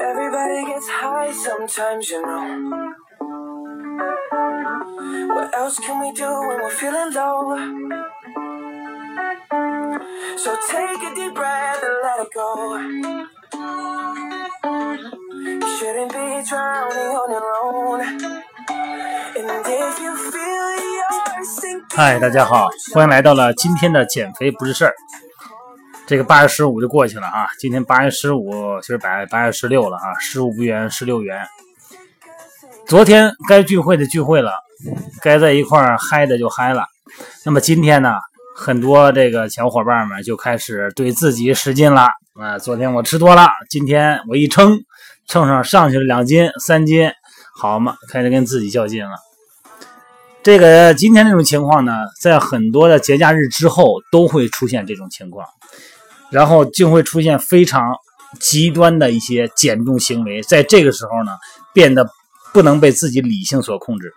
Everybody gets high sometimes, you know. What else can we do when we're feeling low? So take a deep breath and let it go. You shouldn't be drowning on your own. And if you feel you're sinking, 嗨，大家好，欢迎来到了今天的减肥不是事儿。 这个八月十五就过去了啊，今天八月十五，其实八八月十六了啊，十五不圆，十六圆。昨天该聚会的聚会了，该在一块儿嗨的就嗨了。那么今天呢，很多这个小伙伴们就开始对自己使劲了啊。昨天我吃多了，今天我一称，称上上去了两斤、三斤，好嘛，开始跟自己较劲了。这个今天这种情况呢，在很多的节假日之后都会出现这种情况，然后就会出现非常极端的一些减重行为，在这个时候呢，变得不能被自己理性所控制。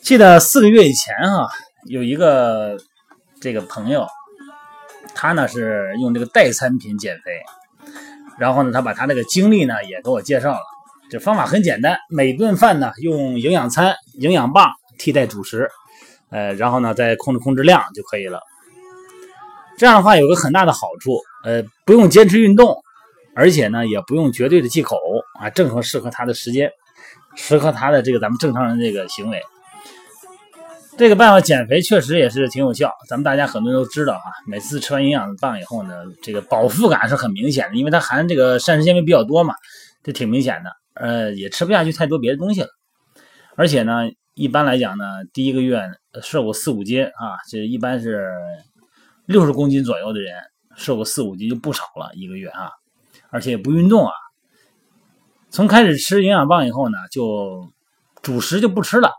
记得四个月以前啊，有一个这个朋友，他呢是用这个代餐品减肥，然后呢，他把他那个经历呢也给我介绍了。这方法很简单，每顿饭呢用营养餐、营养棒替代主食，呃，然后呢再控制控制量就可以了。这样的话有个很大的好处，呃，不用坚持运动，而且呢也不用绝对的忌口啊，正合适合他的时间，适合他的这个咱们正常人这个行为。这个办法减肥确实也是挺有效，咱们大家很多人都知道啊。每次吃完营养棒以后呢，这个饱腹感是很明显的，因为它含这个膳食纤维比较多嘛，这挺明显的。呃，也吃不下去太多别的东西了，而且呢，一般来讲呢，第一个月瘦个四五斤啊，这一般是六十公斤左右的人瘦个四五斤就不少了，一个月啊，而且也不运动啊。从开始吃营养棒以后呢，就主食就不吃了，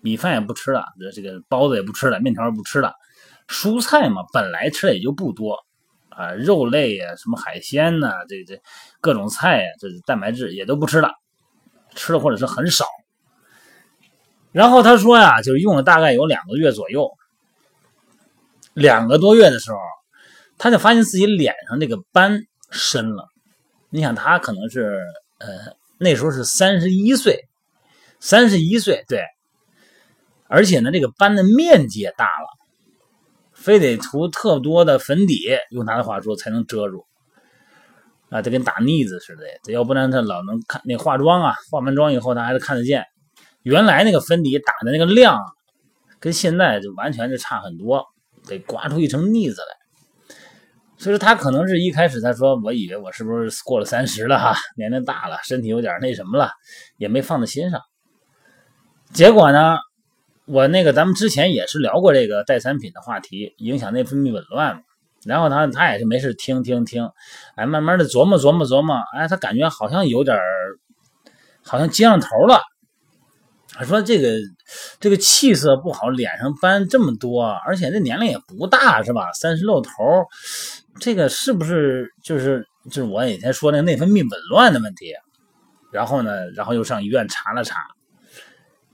米饭也不吃了，这这个包子也不吃了，面条也不吃了，蔬菜嘛，本来吃的也就不多。啊，肉类呀，什么海鲜呐，这这各种菜呀，这蛋白质也都不吃了，吃的或者是很少。然后他说呀，就是用了大概有两个月左右，两个多月的时候，他就发现自己脸上这个斑深了。你想，他可能是呃那时候是三十一岁，三十一岁对，而且呢，这个斑的面积也大了。非得涂特多的粉底，用他的话说才能遮住啊，这跟打腻子似的，这要不然他老能看那化妆啊，化完妆以后他还是看得见。原来那个粉底打的那个量，跟现在就完全是差很多，得刮出一层腻子来。所以说他可能是一开始他说，我以为我是不是过了三十了哈，年龄大了，身体有点那什么了，也没放在心上。结果呢？我那个，咱们之前也是聊过这个代餐品的话题，影响内分泌紊乱嘛。然后他他也是没事听听听，哎，慢慢的琢磨琢磨琢磨，哎，他感觉好像有点好像接上头了。他说这个这个气色不好，脸上斑这么多，而且这年龄也不大是吧？三十露头，这个是不是就是就是我以前说那个内分泌紊乱的问题？然后呢，然后又上医院查了查。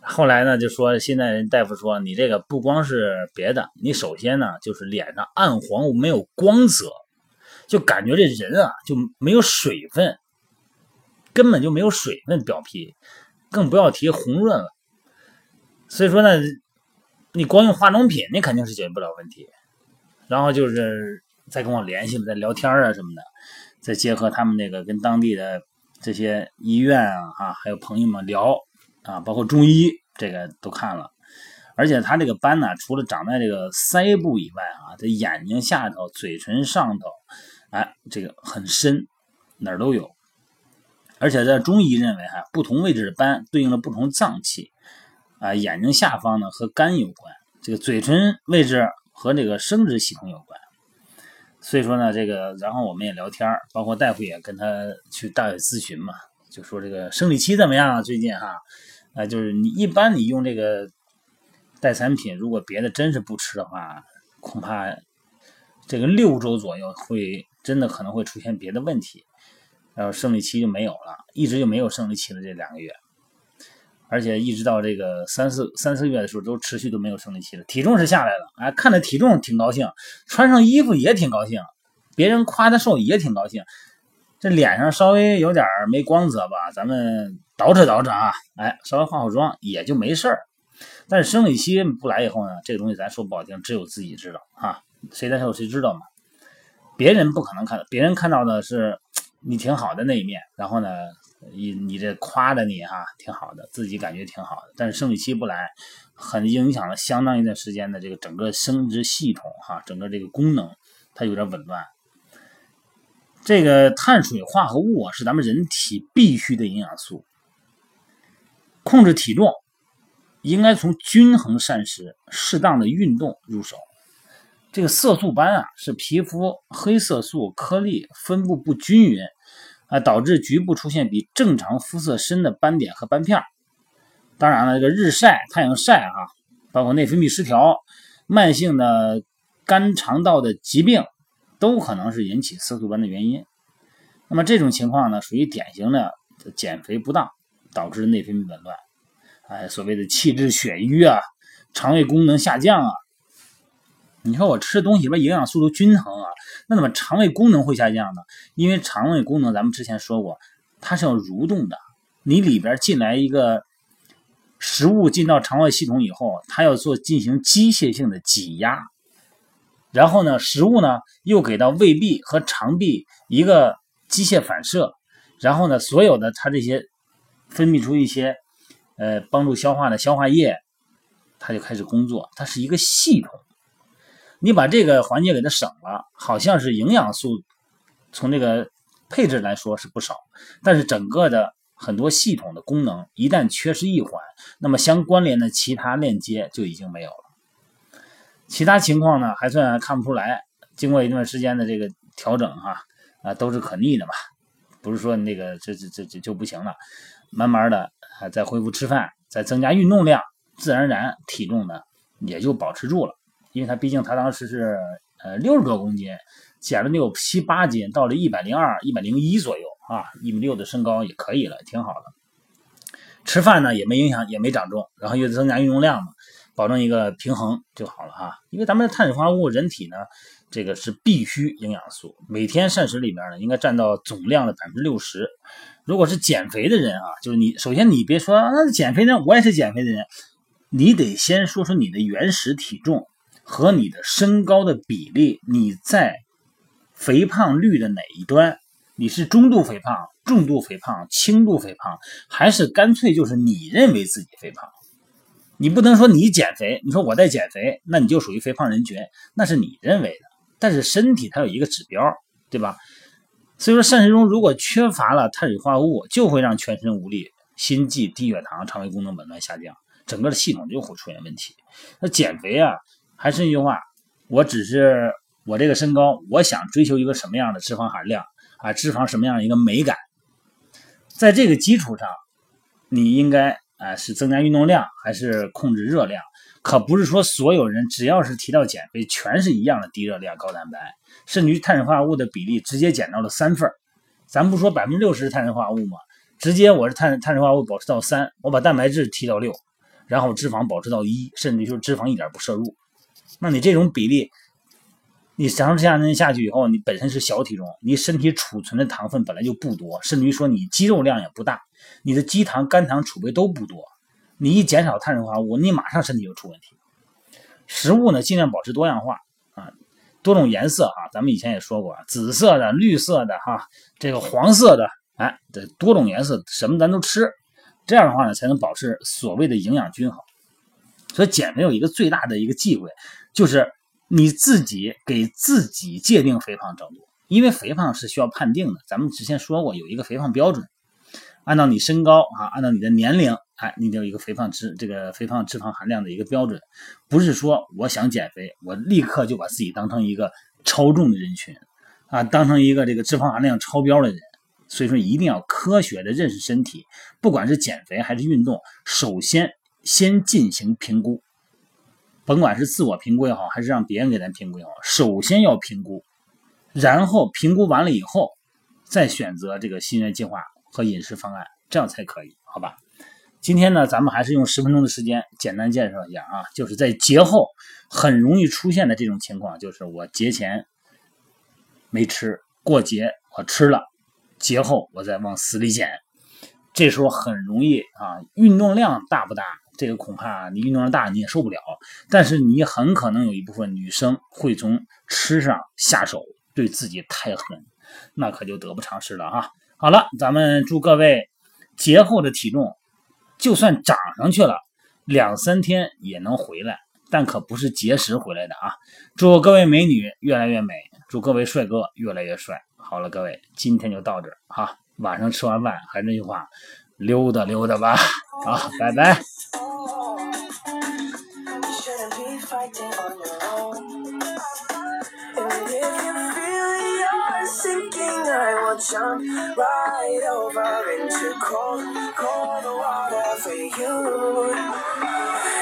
后来呢，就说现在人大夫说你这个不光是别的，你首先呢就是脸上暗黄没有光泽，就感觉这人啊就没有水分，根本就没有水分表皮，更不要提红润了。所以说呢，你光用化妆品，你肯定是解决不了问题。然后就是再跟我联系了，再聊天啊什么的，再结合他们那个跟当地的这些医院啊啊，还有朋友们聊。啊，包括中医这个都看了，而且他这个斑呢，除了长在这个腮部以外啊，这眼睛下头、嘴唇上头，哎，这个很深，哪儿都有。而且在中医认为哈，不同位置的斑对应了不同脏器，啊，眼睛下方呢和肝有关，这个嘴唇位置和这个生殖系统有关。所以说呢，这个然后我们也聊天包括大夫也跟他去大夫咨询嘛，就说这个生理期怎么样啊？最近哈。啊，就是你一般你用这个代餐品，如果别的真是不吃的话，恐怕这个六周左右会真的可能会出现别的问题，然后生理期就没有了，一直就没有生理期了这两个月，而且一直到这个三四三四月的时候都持续都没有生理期了，体重是下来了，哎，看着体重挺高兴，穿上衣服也挺高兴，别人夸他瘦也挺高兴，这脸上稍微有点没光泽吧，咱们捯饬捯饬啊，哎，稍微化化妆也就没事儿。但是生理期不来以后呢，这个东西咱说不好听，只有自己知道啊，谁难受谁知道嘛。别人不可能看到，别人看到的是你挺好的那一面，然后呢，你你这夸着你哈挺好的，自己感觉挺好的。但是生理期不来，很影响了相当一段时间的这个整个生殖系统哈，整个这个功能它有点紊乱。这个碳水化合物啊是咱们人体必须的营养素，控制体重应该从均衡膳食、适当的运动入手。这个色素斑啊，是皮肤黑色素颗粒分布不均匀啊，导致局部出现比正常肤色深的斑点和斑片。当然了，这个日晒、太阳晒啊，包括内分泌失调、慢性的肝肠道的疾病，都可能是引起色素斑的原因。那么这种情况呢，属于典型的减肥不当导致内分泌紊乱，哎，所谓的气滞血瘀啊，肠胃功能下降啊。你说我吃东西里边营养素都均衡啊，那怎么肠胃功能会下降呢？因为肠胃功能咱们之前说过，它是要蠕动的。你里边进来一个食物进到肠胃系统以后，它要做进行机械性的挤压，然后呢，食物呢又给到胃壁和肠壁一个机械反射，然后呢，所有的它这些分泌出一些呃帮助消化的消化液，它就开始工作，它是一个系统。你把这个环节给它省了，好像是营养素从这个配置来说是不少，但是整个的很多系统的功能一旦缺失一环，那么相关联的其他链接就已经没有了。其他情况呢还算看不出来，经过一段时间的这个调整哈啊都是可逆的嘛，不是说那个这这这这就不行了，慢慢的啊再恢复吃饭，再增加运动量，自然而然体重呢也就保持住了。因为他毕竟他当时是呃六十多公斤，减了得有七八斤，到了一百零二、一百零一左右啊，一米六的身高也可以了，挺好的。吃饭呢也没影响，也没长重，然后又增加运动量嘛，保证一个平衡就好了哈。因为咱们的碳水化合物，人体呢这个是必须营养素，每天膳食里面呢应该占到总量的百分之六十。如果是减肥的人啊，就是你首先你别说那减肥呢，我也是减肥的人，你得先说说你的原始体重。和你的身高的比例，你在肥胖率的哪一端？你是中度肥胖、重度肥胖、轻度肥胖，还是干脆就是你认为自己肥胖？你不能说你减肥，你说我在减肥，那你就属于肥胖人群，那是你认为的。但是身体它有一个指标，对吧？所以说膳食中如果缺乏了碳水化合物，就会让全身无力、心悸、低血糖、肠胃功能紊乱下降，整个的系统就会出现问题。那减肥啊。还是那句话，我只是我这个身高，我想追求一个什么样的脂肪含量啊？脂肪什么样的一个美感？在这个基础上，你应该啊是增加运动量还是控制热量？可不是说所有人只要是提到减肥，全是一样的低热量高蛋白，甚至于碳水化合物的比例直接减到了三份咱不说百分之六十碳水化合物吗？直接我是碳碳水化合物保持到三，我把蛋白质提到六，然后脂肪保持到一，甚至就是脂肪一点不摄入。那你这种比例，你长时间下去以后，你本身是小体重，你身体储存的糖分本来就不多，甚至于说你肌肉量也不大，你的肌糖、肝糖储备都不多，你一减少碳水化合物，你马上身体就出问题。食物呢，尽量保持多样化啊，多种颜色啊，咱们以前也说过，紫色的、绿色的哈，这个黄色的，哎，这多种颜色什么咱都吃，这样的话呢，才能保持所谓的营养均衡。所以减肥有一个最大的一个忌讳。就是你自己给自己界定肥胖程度，因为肥胖是需要判定的。咱们之前说过，有一个肥胖标准，按照你身高啊，按照你的年龄，哎，你得有一个肥胖脂这个肥胖脂肪含量的一个标准。不是说我想减肥，我立刻就把自己当成一个超重的人群啊，当成一个这个脂肪含量超标的人。所以说，一定要科学的认识身体，不管是减肥还是运动，首先先进行评估。甭管是自我评估也好，还是让别人给咱评估也好，首先要评估，然后评估完了以后，再选择这个心源计划和饮食方案，这样才可以，好吧？今天呢，咱们还是用十分钟的时间简单介绍一下啊，就是在节后很容易出现的这种情况，就是我节前没吃，过节我吃了，节后我再往死里减。这时候很容易啊，运动量大不大？这个恐怕你运动量大你也受不了。但是你很可能有一部分女生会从吃上下手，对自己太狠，那可就得不偿失了哈。好了，咱们祝各位节后的体重就算涨上去了，两三天也能回来，但可不是节食回来的啊。祝各位美女越来越美，祝各位帅哥越来越帅。好了，各位，今天就到这儿哈。晚上吃完饭还是那句话，溜达溜达吧。好，拜拜。jump right over into cold, cold water for you.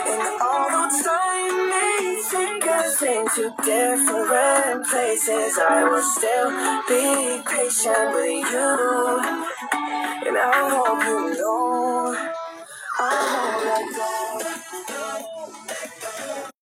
And although time may take us into different places, I will still be patient with you. And I hope you know I'm all right.